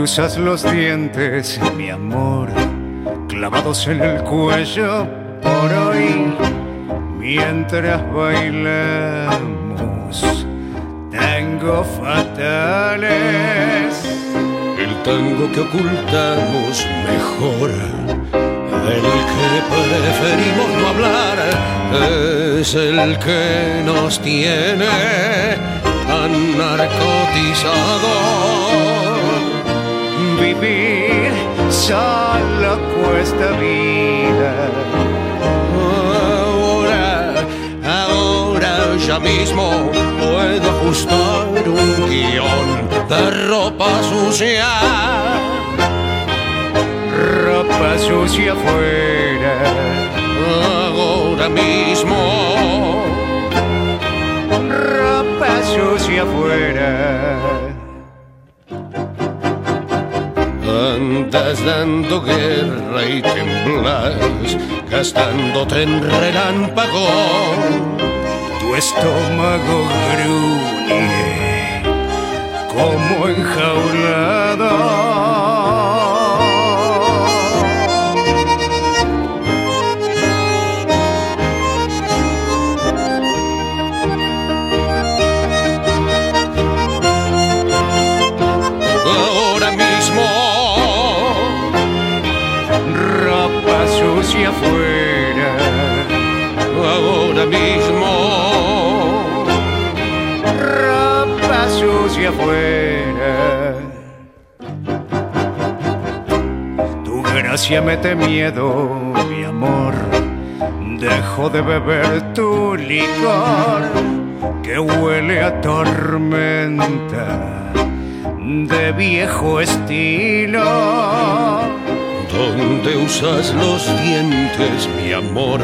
¿Dónde usas los dientes, mi amor? Clavados en el cuello por hoy, mientras bailamos tango fatales. El tango que ocultamos mejor, el que preferimos no hablar, es el que nos tiene tan narcotizados. Vivir solo cuesta vida. Ahora, ahora ya mismo puedo ajustar un guion de ropa sucia. Ropa sucia afuera. Ahora mismo. Ropa sucia afuera. Andas dando guerra y temblas, gastándote en relámpago. Tu estómago gruñe como enjaulado. Sucia afuera. ahora mismo, Ropa sucia afuera. Tu gracia mete miedo, mi amor. Dejo de beber tu licor que huele a tormenta de viejo estilo. Usas los dientes, mi amor,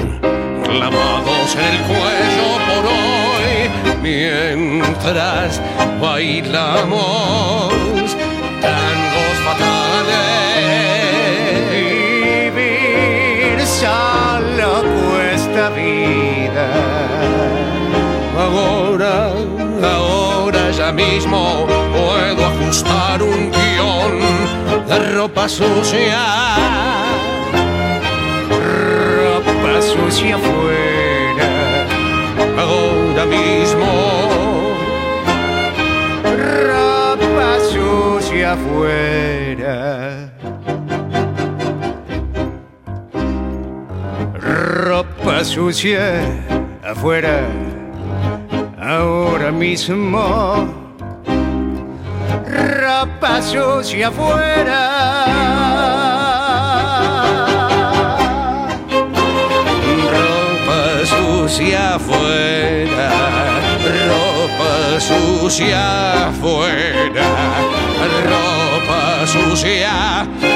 clavados en el cuello por hoy, mientras bailamos tangos fatales. Vivir solo cuesta vida. Ahora, ahora ya mismo puedo ajustar un guion de ropa sucia. Sucia afuera. Ahora mismo, Ropa sucia afuera. Ropa sucia afuera. Ahora mismo. Ropa sucia afuera. Sucia afuera, ropa sucia afuera, ropa sucia